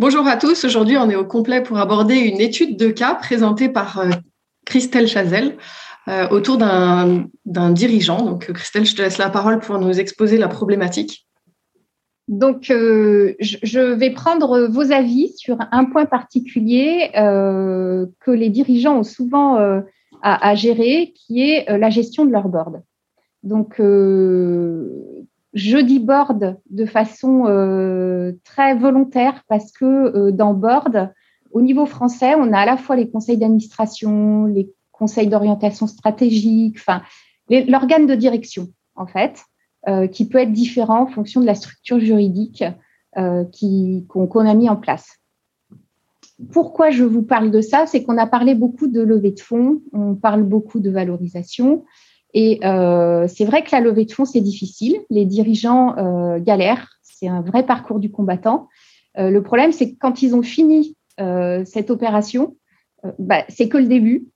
Bonjour à tous. Aujourd'hui, on est au complet pour aborder une étude de cas présentée par euh, Christelle Chazel euh, autour d'un dirigeant. Donc, Christelle, je te laisse la parole pour nous exposer la problématique. Donc, euh, je vais prendre vos avis sur un point particulier que les dirigeants ont souvent à, à, gérer, qui est la gestion de leur board. Donc, je dis board de façon euh, très volontaire parce que euh, dans board, au niveau français, on a à la fois les conseils d'administration, les conseils d'orientation stratégique, enfin l'organe de direction en fait, euh, qui peut être différent en fonction de la structure juridique qu'on a mis en place. Pourquoi je vous parle de ça? C'est qu'on a parlé beaucoup de levée de fonds, on parle beaucoup de valorisation. Et euh, c'est vrai que la levée de fonds, c'est difficile. Les dirigeants euh, galèrent. C'est un vrai parcours du combattant. Euh, le problème, c'est que quand ils ont fini cette opération, bah, c'est que le début.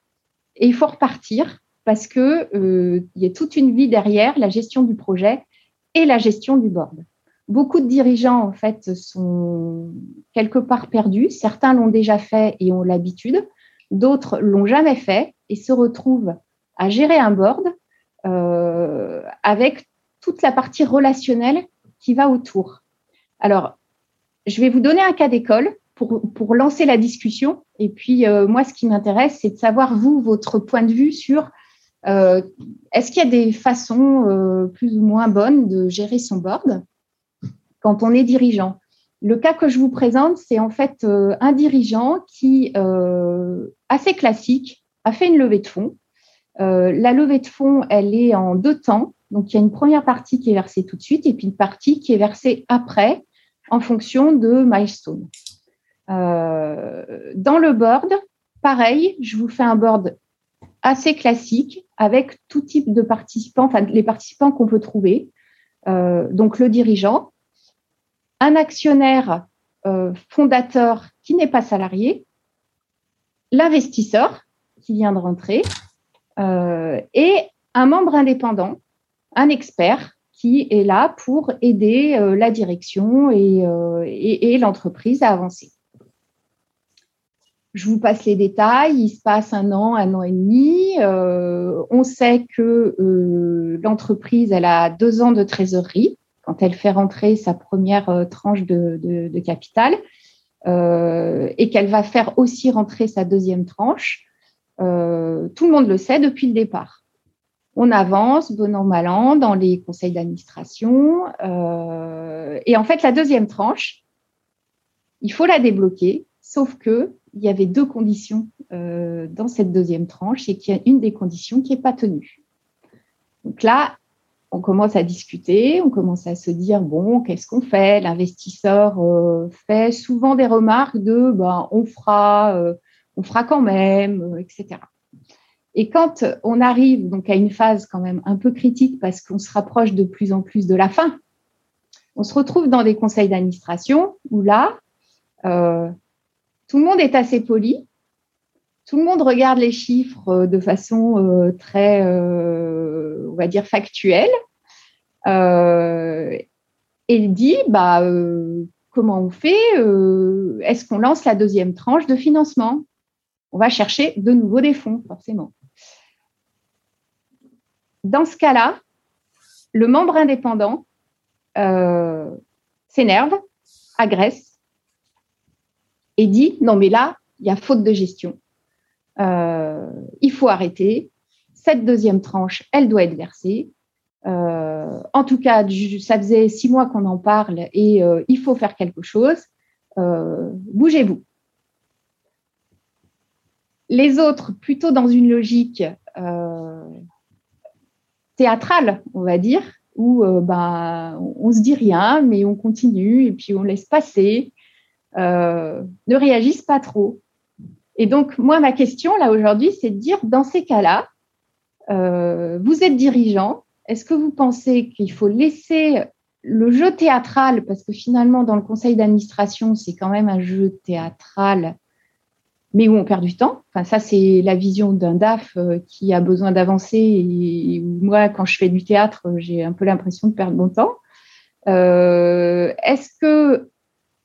Et il faut repartir parce qu'il y a toute une vie derrière la gestion du projet et la gestion du board. Beaucoup de dirigeants, en fait, sont quelque part perdus. Certains l'ont déjà fait et ont l'habitude. D'autres l'ont jamais fait et se retrouvent à gérer un board euh, avec toute la partie relationnelle qui va autour. Alors, je vais vous donner un cas d'école pour, pour, lancer la discussion. Et puis, euh, moi, ce qui m'intéresse, c'est de savoir, vous, votre point de vue sur euh, est-ce qu'il y a des façons plus ou moins bonnes de gérer son board quand on est dirigeant? Le cas que je vous présente, c'est en fait un dirigeant qui, assez classique, a fait une levée de fonds euh, la levée de fonds, elle est en deux temps. Donc, il y a une première partie qui est versée tout de suite et puis une partie qui est versée après en fonction de milestone. Euh, dans le board, pareil, je vous fais un board assez classique avec tout type de participants, enfin les participants qu'on peut trouver. Euh, donc le dirigeant, un actionnaire fondateur qui n'est pas salarié, l'investisseur qui vient de rentrer, et un membre indépendant, un expert qui est là pour aider euh, la direction euh, et, l'entreprise à avancer. Je vous passe les détails. Il se passe un an, un an et demi. on sait que l'entreprise, a deux ans de trésorerie quand elle fait rentrer sa première tranche de capital et qu'elle va faire aussi rentrer sa deuxième tranche. Euh, tout le monde le sait depuis le départ. On avance, bon an, mal an, dans les conseils d'administration. Euh, et en fait, la deuxième tranche, il faut la débloquer, sauf que il y avait deux conditions euh, dans cette deuxième tranche et qu'il y a une des conditions qui n'est pas tenue. Donc là, on commence à discuter, on commence à se dire bon, qu'est-ce qu'on fait? L'investisseur fait souvent des remarques de ben, on fera on fera quand même, euh, etc. Et quand on arrive donc à une phase quand même un peu critique parce qu'on se rapproche de plus en plus de la fin, on se retrouve dans des conseils d'administration où là, euh, tout le monde est assez poli, tout le monde regarde les chiffres euh, de façon très, on va dire, factuelle, et dit, bah, comment on fait Est-ce qu'on lance la deuxième tranche de financement? On va chercher de nouveau des fonds, forcément. Dans ce cas-là, le membre indépendant euh, s'énerve, agresse et dit non mais là, il y a faute de gestion. Euh, il faut arrêter. Cette deuxième tranche, elle doit être versée. Euh, en tout cas, ça faisait six mois qu'on en parle et il faut faire quelque chose. Bougez-vous. Les autres, plutôt dans une logique euh, théâtrale, on va dire, où euh, ben, on se dit rien, mais on continue et puis on laisse passer, euh, ne réagissent pas trop. Et donc, moi, ma question, là, aujourd'hui, c'est de dire, dans ces cas-là, euh, vous êtes dirigeant, est-ce que vous pensez qu'il faut laisser le jeu théâtral, parce que finalement, dans le conseil d'administration, c'est quand même un jeu théâtral, mais où on perd du temps. Enfin, ça, c'est la vision d'un DAF euh, qui a besoin d'avancer. Et, moi, quand je fais du théâtre, j'ai un peu l'impression de perdre mon temps. Euh, est-ce que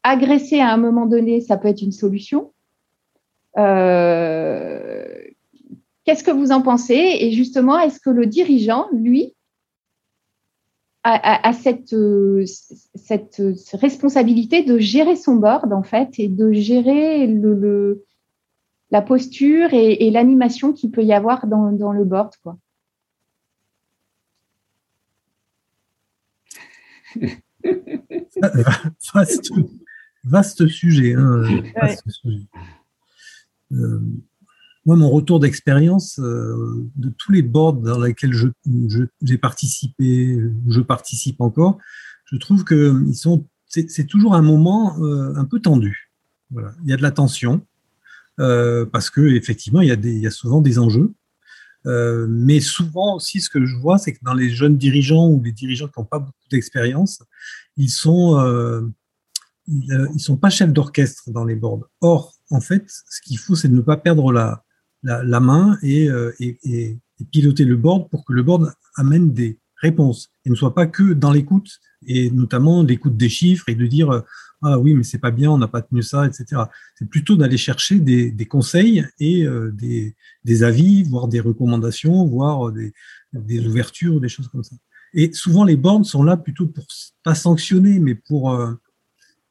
agresser à un moment donné, ça peut être une solution? Euh, Qu'est-ce que vous en pensez? Et justement, est-ce que le dirigeant, lui, a, cette, cette, responsabilité de gérer son board, en fait, et de gérer le, la posture et, l'animation qu'il peut y avoir dans, dans le board, quoi vaste, sujet. Hein, euh, moi, mon retour d'expérience euh, de tous les boards dans lesquels j'ai je, participé, je participe encore, je trouve que ils sont, c'est toujours un moment euh, un peu tendu. Voilà. Il y a de la tension parce que effectivement, il y, a des, il y a souvent des enjeux. mais souvent aussi, ce que je vois, c'est que dans les jeunes dirigeants ou les dirigeants qui n'ont pas beaucoup d'expérience, ils sont ils, ils sont pas chefs d'orchestre dans les boards. Or, en fait, ce qu'il faut, c'est de ne pas perdre la, la, main euh, et, et, piloter le board pour que le board amène des réponses et ne soit pas que dans l'écoute et notamment l'écoute des chiffres et de dire euh, ah oui mais c'est pas bien on n'a pas tenu ça etc c'est plutôt d'aller chercher des, conseils et euh, des, avis voire des recommandations voire des, des ouvertures des choses comme ça et souvent les boards sont là plutôt pour pas sanctionner mais pour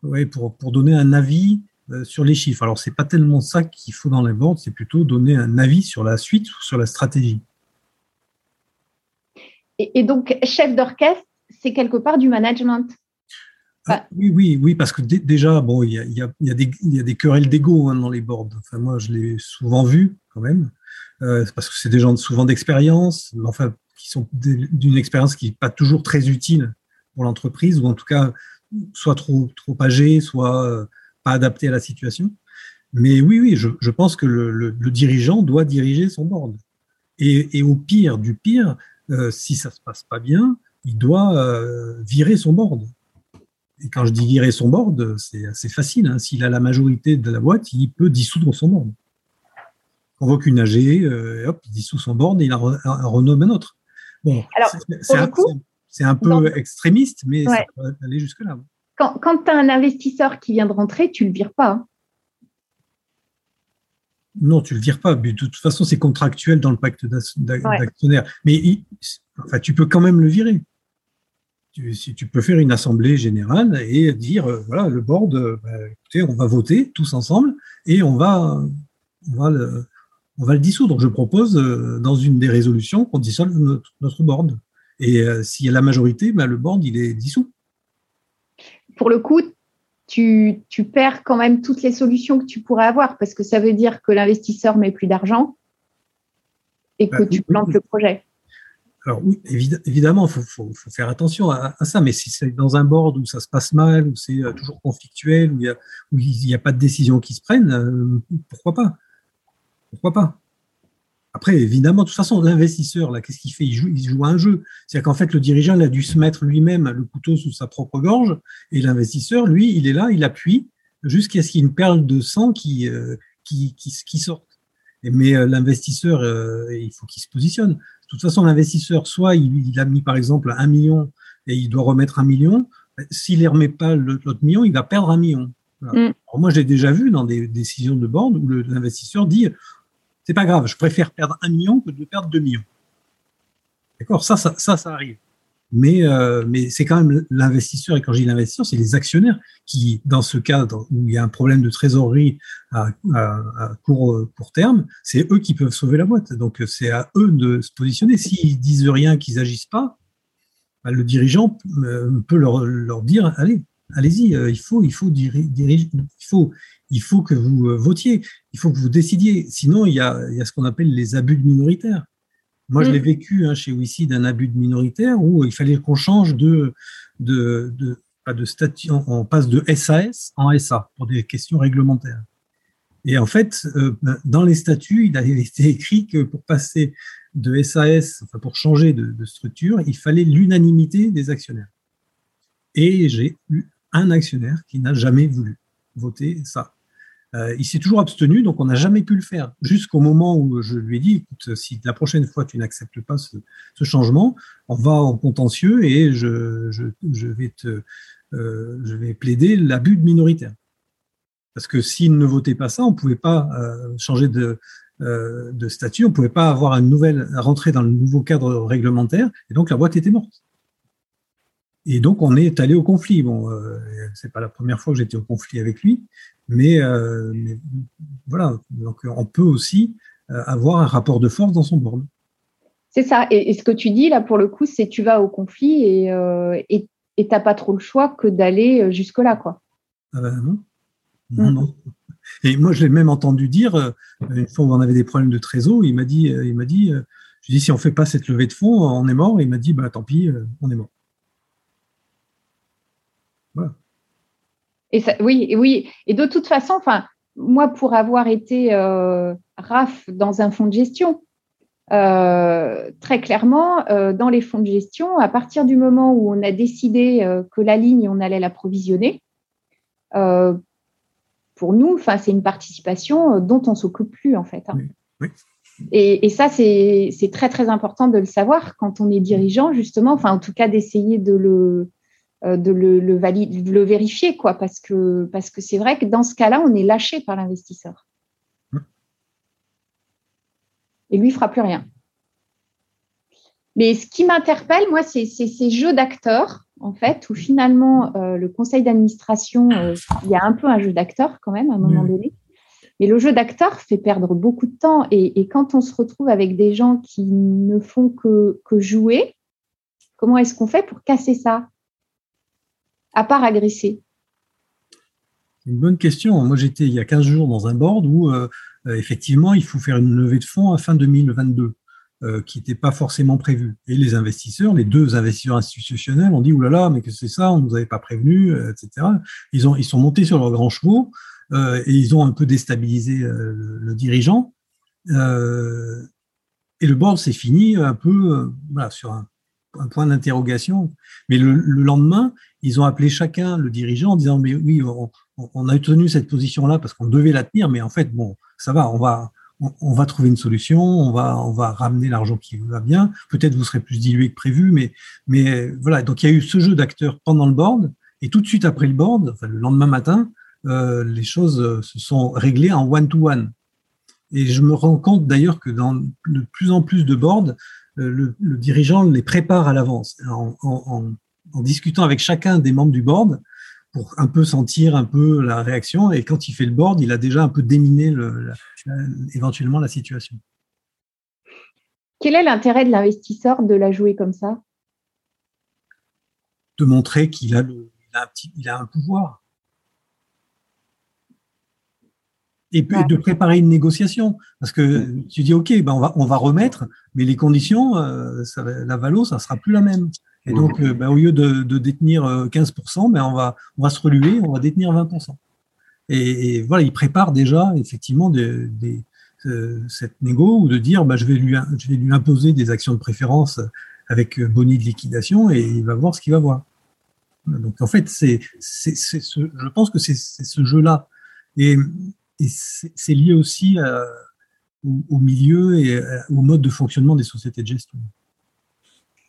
ouais, pour, pour donner un avis euh, sur les chiffres. Alors, c'est pas tellement ça qu'il faut dans les boards, c'est plutôt donner un avis sur la suite ou sur la stratégie. Et, donc, chef d'orchestre, c'est quelque part du management. Ah, oui, oui, oui, parce que déjà, bon, il y a, y, a, y, a y a, des querelles d'ego hein, dans les boards. Enfin, moi, je l'ai souvent vu quand même, euh, parce que c'est des gens souvent d'expérience, mais enfin, qui sont d'une expérience qui n'est pas toujours très utile pour l'entreprise, ou en tout cas, soit trop, trop âgés, soit euh, adapté à la situation. Mais oui, oui, je, pense que le, dirigeant doit diriger son board. Et, au pire du pire, euh, si ça se passe pas bien, il doit euh, virer son board. Et quand je dis virer son board, c'est assez facile. Hein. S'il a la majorité de la boîte, il peut dissoudre son board. Convoque une AG, euh, hop, il dissout son board et il en renomme un autre. Bon, c'est un, peu extrémiste, mais ça peut aller jusque-là quand, tu as un investisseur qui vient de rentrer, tu ne le vires pas. Hein. Non, tu ne le vires pas. de toute façon, c'est contractuel dans le pacte d'actionnaire. Mais enfin, tu peux quand même le virer. Tu, si tu peux faire une assemblée générale et dire euh, voilà, le board, euh, bah, écoutez, on va voter tous ensemble et on va, on va, le, on va le dissoudre. Je propose euh, dans une des résolutions qu'on dissolve notre, board. Et s'il y a la majorité, bah, le board, il est dissous pour le coup, tu, perds quand même toutes les solutions que tu pourrais avoir parce que ça veut dire que l'investisseur met plus d'argent et que bah, tu plantes le projet. Alors oui, évidemment, il faut, faire attention à, ça, mais si c'est dans un board où ça se passe mal, où c'est euh, toujours conflictuel, où il n'y a, a, pas de décision qui se prenne, euh, pourquoi pas? Pourquoi pas? Après, évidemment, de toute façon, l'investisseur, là, qu'est-ce qu'il fait? Il joue, il joue un jeu. C'est-à-dire qu'en fait, le dirigeant, il a dû se mettre lui-même le couteau sous sa propre gorge, et l'investisseur, lui, il est là, il appuie jusqu'à ce qu'il y ait une perle de sang qui, euh, qui, qui, sorte. mais euh, l'investisseur, euh, il faut qu'il se positionne. De toute façon, l'investisseur, soit il, a mis, par exemple, un million et il doit remettre un million. S'il ne remet pas l'autre million, il va perdre un million. Mm. moi, j'ai déjà vu dans des décisions de board où l'investisseur dit c'est pas grave, je préfère perdre un million que de perdre deux millions. D'accord? Ça, ça, ça, arrive. Mais, euh, mais c'est quand même l'investisseur, et quand je dis l'investisseur, c'est les actionnaires qui, dans ce cas où il y a un problème de trésorerie à, court, terme, c'est eux qui peuvent sauver la boîte. Donc c'est à eux de se positionner. S'ils disent rien, qu'ils agissent pas, bah, le dirigeant euh, peut leur, dire allez, allez-y, euh, il faut, il faut diriger, il faut, il faut que vous euh, votiez, il faut que vous décidiez. Sinon, il y a, il y a ce qu'on appelle les abus de minoritaires. Moi, je l'ai mm. vécu hein, chez WICI d'un abus de minoritaire où il fallait qu'on change de, de, de, de statut, on passe de SAS en SA pour des questions réglementaires. Et en fait, dans les statuts, il avait été écrit que pour passer de SAS, enfin pour changer de, de structure, il fallait l'unanimité des actionnaires. Et j'ai eu un actionnaire qui n'a jamais voulu voter ça. Euh, il s'est toujours abstenu, donc on n'a jamais pu le faire. Jusqu'au moment où je lui ai dit, écoute, si la prochaine fois tu n'acceptes pas ce, changement, on va en contentieux et je, vais, te, euh, je vais plaider l'abus de minoritaire. Parce que s'il ne votait pas ça, on ne pouvait pas euh, changer de, de statut, on ne pouvait pas avoir une nouvelle, rentrer dans le nouveau cadre réglementaire, et donc la boîte était morte. Et donc, on est allé au conflit. Bon, euh, c'est pas la première fois que j'étais au conflit avec lui, mais, euh, voilà. Donc, on peut aussi euh, avoir un rapport de force dans son board. C'est ça. Et, ce que tu dis là, pour le coup, c'est tu vas au conflit et euh, tu n'as pas trop le choix que d'aller jusque là, quoi. Ah ben non. Non, mm. non. Et moi, je l'ai même entendu dire une fois où on avait des problèmes de trésor, il m'a dit, il m'a dit, je dis si on fait pas cette levée de fonds, on est mort. Et il m'a dit, bah tant pis, on est mort. Et oui, oui. Et de toute façon, enfin, moi, pour avoir été euh, RAF dans un fonds de gestion, euh, très clairement, euh, dans les fonds de gestion, à partir du moment où on a décidé que la ligne, on allait l'approvisionner, pour nous, c'est une participation dont on s'occupe plus en fait. Hein. Et, et, ça, c'est très très important de le savoir quand on est dirigeant, justement. Enfin, en tout cas, d'essayer de le de le, le, le vérifier, quoi, parce que parce que c'est vrai que dans ce cas-là, on est lâché par l'investisseur. Et lui, il fera plus rien. Mais ce qui m'interpelle, moi, c'est ces jeux d'acteurs, en fait, où finalement, euh, le conseil d'administration, euh, il y a un peu un jeu d'acteurs quand même, à un moment donné. Mais le jeu d'acteurs fait perdre beaucoup de temps. Et, et, quand on se retrouve avec des gens qui ne font que, que jouer, comment est-ce qu'on fait pour casser ça? À part agresser Une bonne question. Moi, j'étais il y a 15 jours dans un board où, euh, euh, effectivement, il faut faire une levée de fonds à fin 2022, euh, qui n'était pas forcément prévue. Et les investisseurs, les deux investisseurs institutionnels, ont dit Ouh là là, mais que c'est ça On ne nous avait pas prévenu, etc. Ils, ont, ils sont montés sur leurs grands chevaux et ils ont un peu déstabilisé le, dirigeant. et le board s'est fini un peu sur un, point d'interrogation. Mais le, lendemain, ils ont appelé chacun le dirigeant en disant mais oui, on, a tenu cette position-là parce qu'on devait la tenir, mais en fait bon, ça va, on va on, va trouver une solution, on va on va ramener l'argent qui va bien. Peut-être vous serez plus dilué que prévu, mais mais voilà. Donc il y a eu ce jeu d'acteurs pendant le board et tout de suite après le board, enfin, le lendemain matin, euh, les choses se sont réglées en one to one. Et je me rends compte d'ailleurs que dans de plus en plus de boards, euh, le, dirigeant les prépare à l'avance en, en discutant avec chacun des membres du board pour un peu sentir un peu la réaction. Et quand il fait le board, il a déjà un peu déminé le, éventuellement la situation. Quel est l'intérêt de l'investisseur de la jouer comme ça? De montrer qu'il a, un il a un pouvoir. Et puis de préparer une négociation. Parce que tu dis, OK, ben on, va, on va remettre, mais les conditions, euh, la valo, ça sera plus la même. Et donc, euh, bah, au lieu de, détenir 15%, euh, ben, on, va, on va se reluer, on va détenir 20%. Et, voilà, il prépare déjà effectivement des, euh, cette négo ou de dire bah, je, vais lui, je vais lui imposer des actions de préférence avec boni de liquidation et il va voir ce qu'il va voir. Donc en fait, c'est, c'est, ce, je pense que c'est, ce jeu-là. Et, et c'est, lié aussi au, au, milieu et au mode de fonctionnement des sociétés de gestion.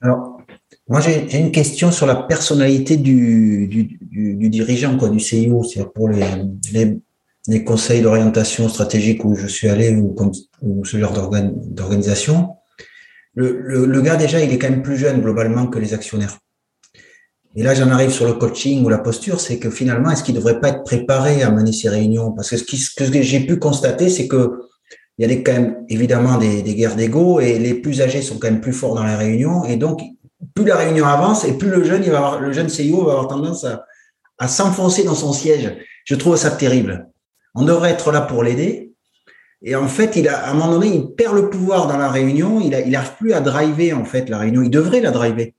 Alors, moi, j'ai une question sur la personnalité du, du, dirigeant, quoi, du CIO. C'est pour les, les, conseils d'orientation stratégique où je suis allé ou, ou ce genre d'organisation. Le, le, gars, déjà, il est quand même plus jeune globalement que les actionnaires. Et là, j'en arrive sur le coaching ou la posture, c'est que finalement, est-ce qu'il ne devrait pas être préparé à mener ces réunions? Parce que ce que j'ai pu constater, c'est que il y a quand même évidemment des, des guerres d'ego et les plus âgés sont quand même plus forts dans les réunions et donc plus la réunion avance et plus le jeune, il va avoir, le jeune CIO va avoir tendance à, à s'enfoncer dans son siège. Je trouve ça terrible. On devrait être là pour l'aider. Et en fait, il a, à un moment donné, il perd le pouvoir dans la réunion. Il n'arrive plus à driver, en fait, la réunion. Il devrait la driver.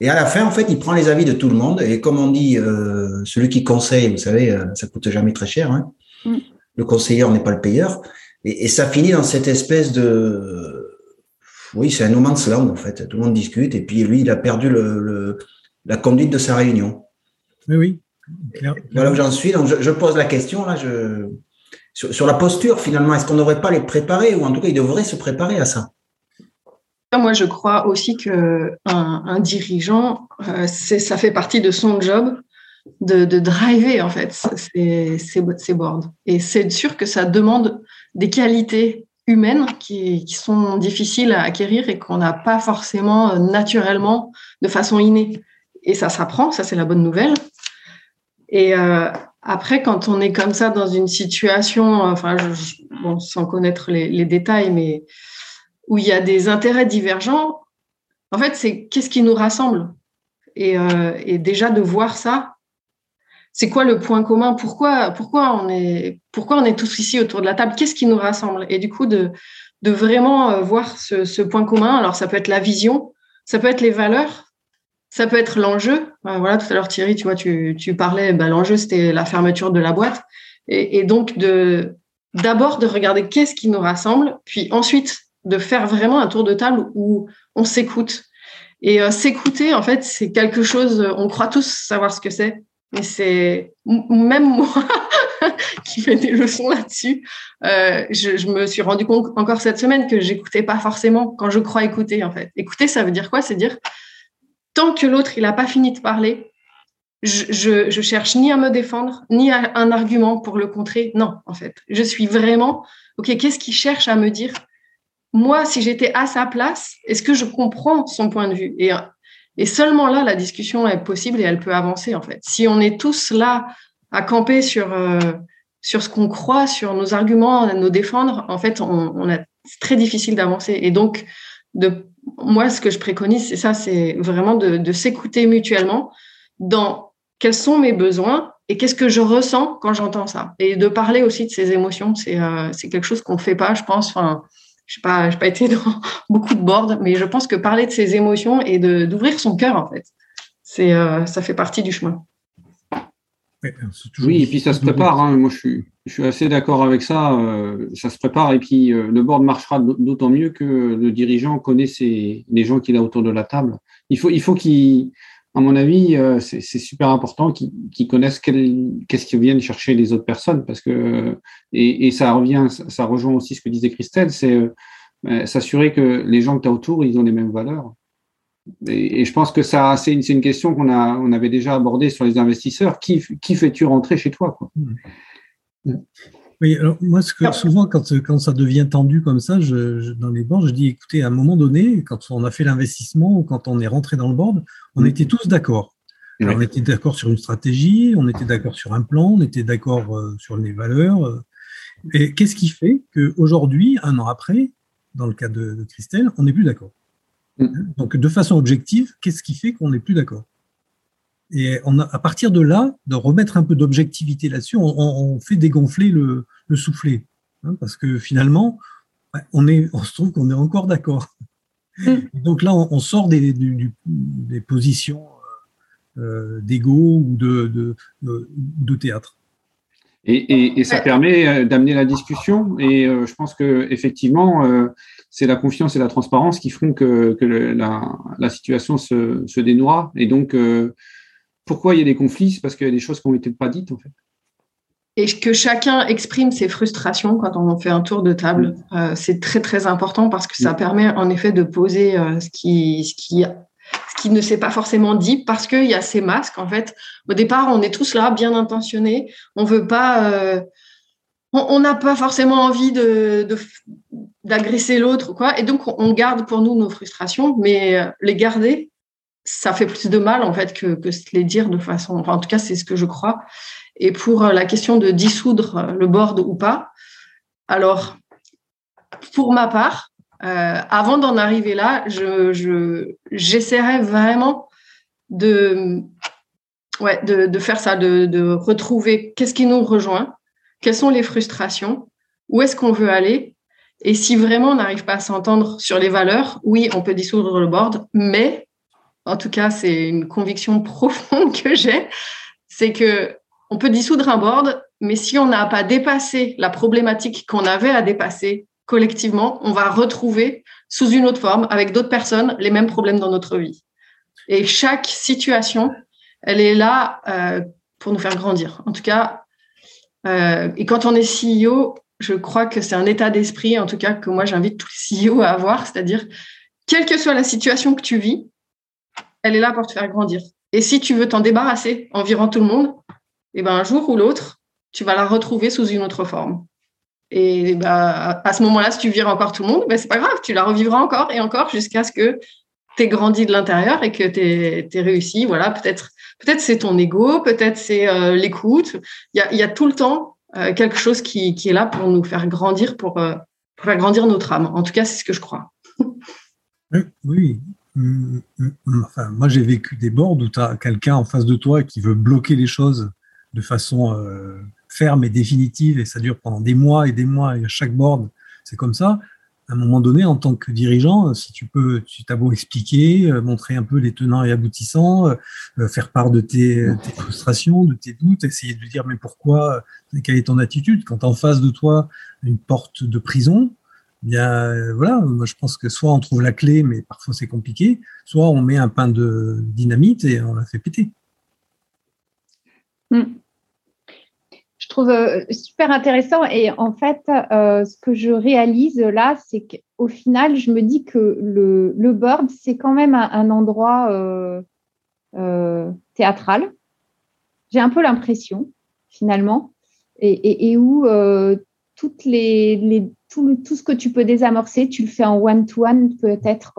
Et à la fin, en fait, il prend les avis de tout le monde. Et comme on dit, euh, celui qui conseille, vous savez, euh, ça coûte jamais très cher. Hein. Mm. le conseiller n'est pas le payeur. Et, ça finit dans cette espèce de, oui, c'est un no man's land en fait. Tout le monde discute et puis lui, il a perdu le, la conduite de sa réunion. Oui, oui. Voilà où j'en suis. Donc je, pose la question là. Je, sur, la posture finalement, est-ce qu'on n'aurait pas les préparer ou en tout cas, ils devraient se préparer à ça? Moi, je crois aussi que un, dirigeant, euh, ça fait partie de son job de, driver en fait ces, boards. Et c'est sûr que ça demande des qualités humaines qui, sont difficiles à acquérir et qu'on n'a pas forcément euh, naturellement de façon innée. Et ça s'apprend, ça c'est la bonne nouvelle. Et euh, après, quand on est comme ça dans une situation, enfin, sans connaître les, les, détails, mais où il y a des intérêts divergents, en fait, c'est qu'est-ce qui nous rassemble? Et, euh, et, déjà de voir ça, c'est quoi le point commun? Pourquoi, pourquoi on est, pourquoi on est tous ici autour de la table? Qu'est-ce qui nous rassemble? Et du coup, de, de vraiment euh, voir ce, point commun. Alors, ça peut être la vision, ça peut être les valeurs, ça peut être l'enjeu. Euh, voilà, tout à l'heure, Thierry, tu vois, tu, tu parlais, bah, l'enjeu, c'était la fermeture de la boîte. Et, donc, d'abord de regarder qu'est-ce qui nous rassemble, puis ensuite de faire vraiment un tour de table où on s'écoute. Et euh, s'écouter, en fait, c'est quelque chose, on croit tous savoir ce que c'est, mais c'est même moi qui fais des leçons là-dessus. Euh, je, me suis rendu compte encore cette semaine que j'écoutais pas forcément quand je crois écouter, en fait. Écouter, ça veut dire quoi? C'est dire tant que l'autre il n'a pas fini de parler, je, cherche ni à me défendre, ni à un argument pour le contrer. Non, en fait, je suis vraiment ok. Qu'est-ce qu'il cherche à me dire? Moi, si j'étais à sa place, est-ce que je comprends son point de vue? Et seulement là, la discussion est possible et elle peut avancer, en fait. Si on est tous là à camper sur, euh, sur ce qu'on croit, sur nos arguments, à nous défendre, en fait, on, on a, c'est très difficile d'avancer. Et donc, de, moi, ce que je préconise, c'est ça, c'est vraiment de, de s'écouter mutuellement dans quels sont mes besoins et qu'est-ce que je ressens quand j'entends ça. Et de parler aussi de ses émotions, c'est euh, c'est quelque chose qu'on ne fait pas, je pense. Enfin, je n'ai pas, pas été dans beaucoup de boards, mais je pense que parler de ses émotions et d'ouvrir son cœur, en fait, c'est, euh, ça fait partie du chemin. Oui, et puis ça se prépare. Hein. Moi, je suis, je suis assez d'accord avec ça. Euh, ça se prépare et puis euh, le board marchera d'autant mieux que le dirigeant connaît ses, les gens qu'il a autour de la table. Il faut, il faut qu'il, à mon avis, c'est super important qu'ils connaissent qu'est-ce qu'ils viennent chercher les autres personnes parce que et, ça revient, ça rejoint aussi ce que disait Christelle, c'est euh, s'assurer que les gens que tu as autour, ils ont les mêmes valeurs. Et, je pense que ça, c'est une, question qu'on avait déjà abordée sur les investisseurs. Qui, fais-tu rentrer chez toi mmh. Oui, alors moi, ce que, souvent, quand, quand ça devient tendu comme ça, je, dans les boards, je dis écoutez, à un moment donné, quand on a fait l'investissement ou quand on est rentré dans le board, on mmh. était tous d'accord. On était d'accord sur une stratégie, on était d'accord sur un plan, on était d'accord euh, sur les valeurs. Euh. et qu'est-ce qui fait qu'aujourd'hui, un an après, dans le cas de, Christelle, on n'est plus d'accord? Mm. Donc, de façon objective, qu'est-ce qui fait qu'on n'est plus d'accord? Et on a, à partir de là, de remettre un peu d'objectivité là-dessus, on, fait dégonfler le, soufflet. Hein, parce que finalement, on, est, on se trouve qu'on est encore d'accord. Mm. Donc là, on, sort des, des positions euh, d'ego ou de, de théâtre. Et, et, ça permet euh, d'amener la discussion. Et euh, je pense que effectivement, euh, c'est la confiance et la transparence qui feront que, que la, la, situation se, se dénouera. Et donc, pourquoi il y a des conflits C'est parce qu'il y a des choses qui n'ont été pas dites, en fait. Et que chacun exprime ses frustrations quand on fait un tour de table, c'est très très important parce que ça permet en effet de poser ce qui, ce qui ce qui ne s'est pas forcément dit parce qu'il y a ces masques. En fait, au départ, on est tous là, bien intentionnés. On veut pas, euh, on n'a pas forcément envie de, d'agresser l'autre, quoi. Et donc, on garde pour nous nos frustrations, mais euh, les garder, ça fait plus de mal en fait que, que se les dire de façon. En tout cas, c'est ce que je crois. Et pour euh, la question de dissoudre le board ou pas, alors pour ma part, euh, avant d'en arriver là, je, j'essaierais vraiment de, ouais, de, faire ça, de, retrouver qu'est-ce qui nous rejoint, quelles sont les frustrations, où est-ce qu'on veut aller. Et si vraiment on n'arrive pas à s'entendre sur les valeurs, oui, on peut dissoudre le board, mais en tout cas, c'est une conviction profonde que j'ai, c'est que on peut dissoudre un board mais si on n'a pas dépassé la problématique qu'on avait à dépasser collectivement, on va retrouver sous une autre forme, avec d'autres personnes, les mêmes problèmes dans notre vie. Et chaque situation, elle est là euh, pour nous faire grandir. En tout cas, euh, et quand on est CEO, je crois que c'est un état d'esprit, en tout cas, que moi j'invite tous les CEO à avoir, c'est-à-dire, quelle que soit la situation que tu vis, elle est là pour te faire grandir. Et si tu veux t'en débarrasser en virant tout le monde, et eh ben un jour ou l'autre, tu vas la retrouver sous une autre forme. Et bah, à ce moment-là, si tu vires encore tout le monde, ben, c'est pas grave, tu la revivras encore et encore jusqu'à ce que tu aies grandi de l'intérieur et que tu aies, réussi. Voilà, peut-être peut-être c'est ton ego, peut-être c'est euh, l'écoute. Il y a, y a, tout le temps euh, quelque chose qui, qui, est là pour nous faire grandir, pour, euh, pour, faire grandir notre âme. En tout cas, c'est ce que je crois. oui. Mm. Enfin, moi, j'ai vécu des bords où tu as quelqu'un en face de toi qui veut bloquer les choses de façon ferme et définitive et ça dure pendant des mois et des mois et à chaque board, c'est comme ça. À un moment donné, en tant que dirigeant, si tu peux, tu t'as beau expliquer, euh, montrer un peu les tenants et aboutissants, euh, euh, faire part de tes, frustrations, de tes doutes, essayer de dire mais pourquoi, quelle est ton attitude? Quand en face de toi une porte de prison, bien voilà, moi je pense que soit on trouve la clé, mais parfois c'est compliqué, soit on met un pain de dynamite et on la fait péter. Mm je trouve euh, super intéressant. Et en fait, euh, ce que je réalise là, c'est qu'au final, je me dis que le, le board, c'est quand même un, endroit euh, théâtral. J'ai un peu l'impression, finalement, et, où toutes les tout, ce que tu peux désamorcer, tu le fais en one-to-one, peut-être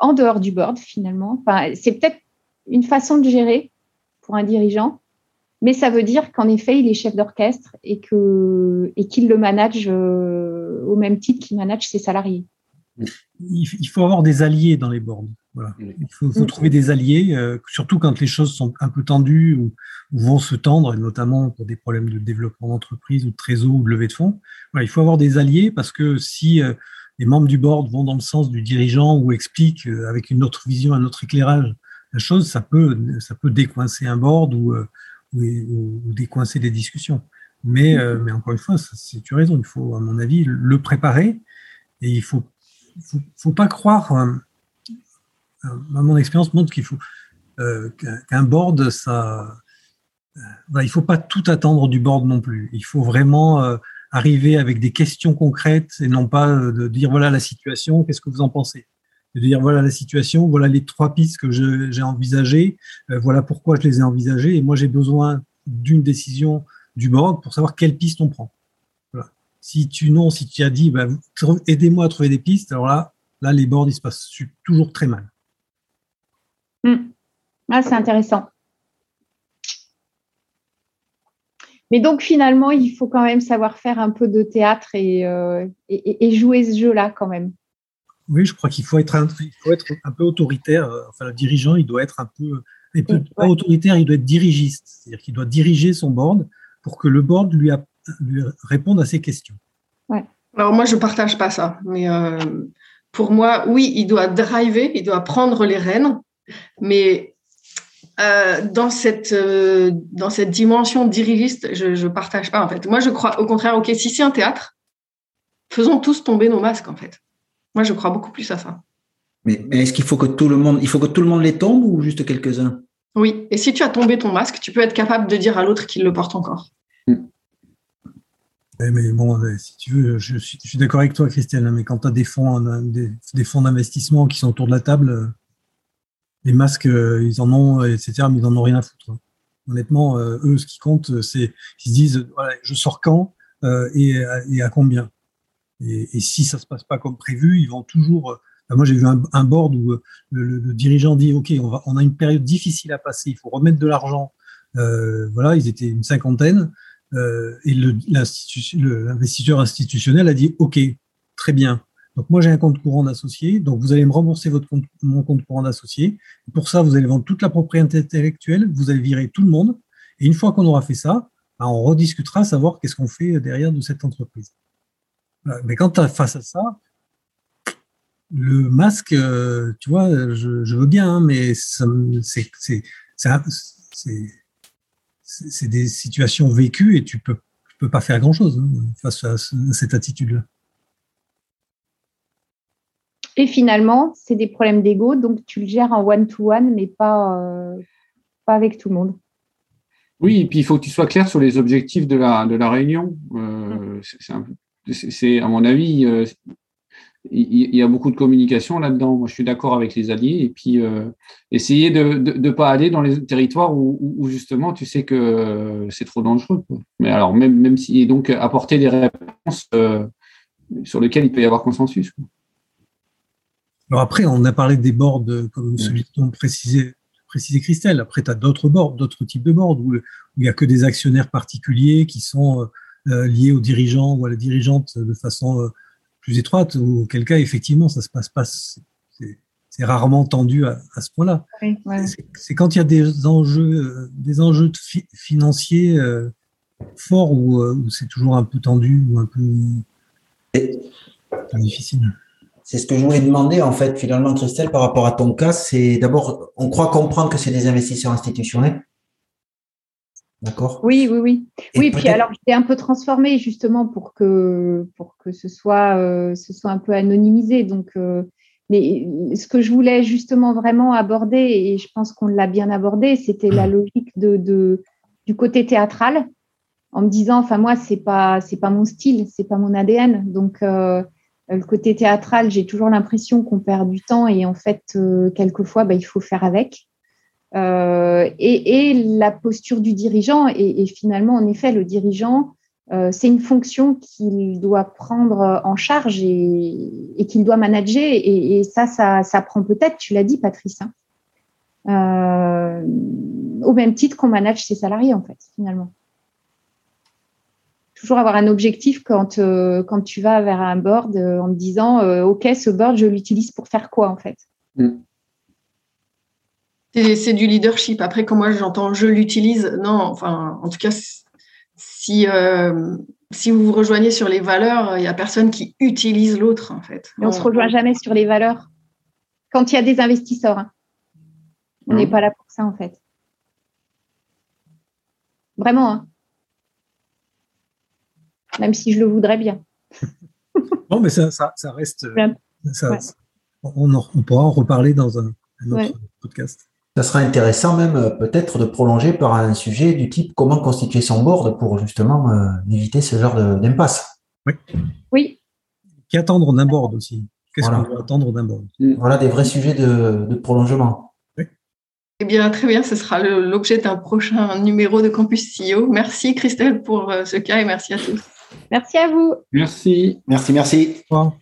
en dehors du board, finalement. C'est peut-être une façon de gérer pour un dirigeant, mais ça veut dire qu'en effet, il est chef d'orchestre et qu'il le manage euh, au même titre qu'il manage ses salariés. Il faut avoir des alliés dans les. Voilà. Il faut, trouver des alliés, euh, surtout quand les choses sont un peu tendues ou, vont se tendre, notamment pour des problèmes de développement d'entreprise ou de trésor ou de levée de fonds. Voilà, il faut avoir des alliés parce que si euh, les membres du board vont dans le sens du dirigeant ou expliquent avec une autre vision, un autre éclairage la chose, ça peut, ça peut décoincer un board ou, euh, ou, décoincer des discussions. Mais, euh, mais encore une fois, tu as raison, il faut, à mon avis, le préparer et il faut, faut, pas croire. Euh, mon expérience montre qu'il faut qu'un board, ça, il il faut pas tout attendre du board non plus. Il faut vraiment arriver avec des questions concrètes et non pas de dire voilà la situation, qu'est-ce que vous en pensez? De dire voilà la situation, voilà les trois pistes que j'ai envisagées, euh, voilà pourquoi je les ai envisagées, et moi j'ai besoin d'une décision du board pour savoir quelle piste on prend. Si tu non, si tu as dit bah, aidez-moi à trouver des pistes, alors là, là les boards ils se passent toujours très mal. Hmm. Ah, c'est intéressant. Mais donc finalement, il faut quand même savoir faire un peu de théâtre et, euh, et jouer ce jeu-là quand même. Oui, je crois qu'il faut être un, il faut être un peu autoritaire. Enfin, le dirigeant, il doit être un peu, pas autoritaire, il doit être dirigiste. C'est-à-dire qu'il doit diriger son board pour que le board lui, lui réponde à ses questions. Ouais. Alors moi, je partage pas ça. Mais euh, pour moi, oui, il doit driver, il doit prendre les rênes. Mais euh, dans, cette, euh, dans cette dimension dirigiste, je ne partage pas en fait. Moi, je crois au contraire, ok, si c'est un théâtre, faisons tous tomber nos masques en fait. Moi, je crois beaucoup plus à ça. Mais, est-ce qu'il faut que tout le monde, il faut que tout le monde les tombe ou juste quelques-uns? Oui. Et si tu as tombé ton masque, tu peux être capable de dire à l'autre qu'il le porte encore. Mais bon, si tu veux, je suis, d'accord avec toi, Christiane, mais quand tu as des fonds, des, fonds d'investissement qui sont autour de la table, les masques, euh, ils en ont, etc., mais ils en ont rien à foutre. Hein. Honnêtement, euh, eux, ce qui compte, c'est qu'ils se disent, voilà, je sors quand euh, et, à combien. Et, si ça se passe pas comme prévu, ils vont toujours. Euh, moi, j'ai vu un, board où euh, le, dirigeant dit OK, on, a une période difficile à passer, il faut remettre de l'argent. Euh, voilà, ils étaient une cinquantaine. Euh, et l'investisseur institutionnel a dit OK, très bien. Donc moi j'ai un compte courant d'associé, donc vous allez me rembourser votre mon compte courant d'associé. Pour ça, vous allez vendre toute la propriété intellectuelle, vous allez virer tout le monde. Et une fois qu'on aura fait ça, ben, on rediscutera savoir qu'est-ce qu'on fait derrière de cette entreprise. Mais quand tu face à ça, le masque, euh, tu vois, je, veux bien, hein, mais c'est c'est des situations vécues et tu peux, peux pas faire grand-chose hein, face à cette attitude-là. Et finalement, c'est des problèmes d'ego, donc tu le gères en one-to-one, mais pas, euh, pas avec tout le monde. Oui, et puis il faut que tu sois clair sur les objectifs de la, de la réunion. Euh, c'est, à mon avis, euh, il, y a beaucoup de communication là-dedans. Moi, je suis d'accord avec les alliés. Et puis, essayer de ne pas aller dans les territoires où, justement tu sais que c'est trop dangereux. Mais alors, même, même si, et donc apporter des réponses sur lesquelles il peut y avoir consensus. Alors après, on a parlé des boards comme celui dont précisait, précisait Christelle. Après, tu as d'autres boards, d'autres types de boards où, il n'y a que des actionnaires particuliers qui sont euh, euh, liés aux dirigeants ou à la dirigeante de façon euh, plus étroite, ou auquel cas, effectivement, ça se passe pas. C'est rarement tendu à, ce point-là. C'est quand il y a des enjeux, des enjeux financiers forts où, c'est toujours un peu tendu ou un peu difficile. C'est ce que je voulais demander, en fait, finalement, Christelle, par rapport à ton cas. C'est d'abord, on croit comprendre que c'est des investisseurs institutionnels. D'accord Oui, oui, oui. oui, puis alors, je un peu transformé justement pour que, pour que ce, soit, euh, ce soit un peu anonymisé. Donc, euh, mais ce que je voulais justement vraiment aborder, et je pense qu'on l'a bien abordé, c'était la logique de, de, du côté théâtral, en me disant, enfin, moi, c'est pas, c'est pas mon style, c'est pas mon ADN. Donc, euh, le côté théâtral, j'ai toujours l'impression qu'on perd du temps et en fait, quelquefois, bah, il faut faire avec. Euh, et, la posture du dirigeant, et, finalement, en effet, le dirigeant, euh, c'est une fonction qu'il doit prendre en charge et, qu'il doit manager. Et, ça, ça, prend peut-être, tu l'as dit, Patrice, hein. au même titre qu'on manage ses salariés, en fait, finalement toujours avoir un objectif quand, euh, quand tu vas vers un board euh, en te disant euh, OK, ce board, je l'utilise pour faire quoi en fait? Mm. C'est du leadership. Après, quand moi j'entends je l'utilise, non, enfin, en tout cas, si, si vous vous rejoignez sur les valeurs, il n'y a personne qui utilise l'autre en fait. on ne se rejoint jamais sur les valeurs. Quand il y a des investisseurs, hein. on n'est mm. pas là pour ça en fait. Vraiment. Hein même si je le voudrais bien. non, mais ça, reste. on, pourra en reparler dans un, autre podcast. Ça sera intéressant même euh, peut-être de prolonger par un sujet du type comment constituer son board pour justement euh, éviter ce genre d'impasse. Oui. Oui. Qu'attendre d'un board aussi Qu'est-ce qu'on doit attendre d'un board? Voilà des vrais sujets de, prolongement. Eh bien, très bien, ce sera l'objet d'un prochain numéro de Campus CEO. Merci Christelle pour euh, ce cas et merci à tous. Merci à vous. Merci. Merci, merci. Au revoir.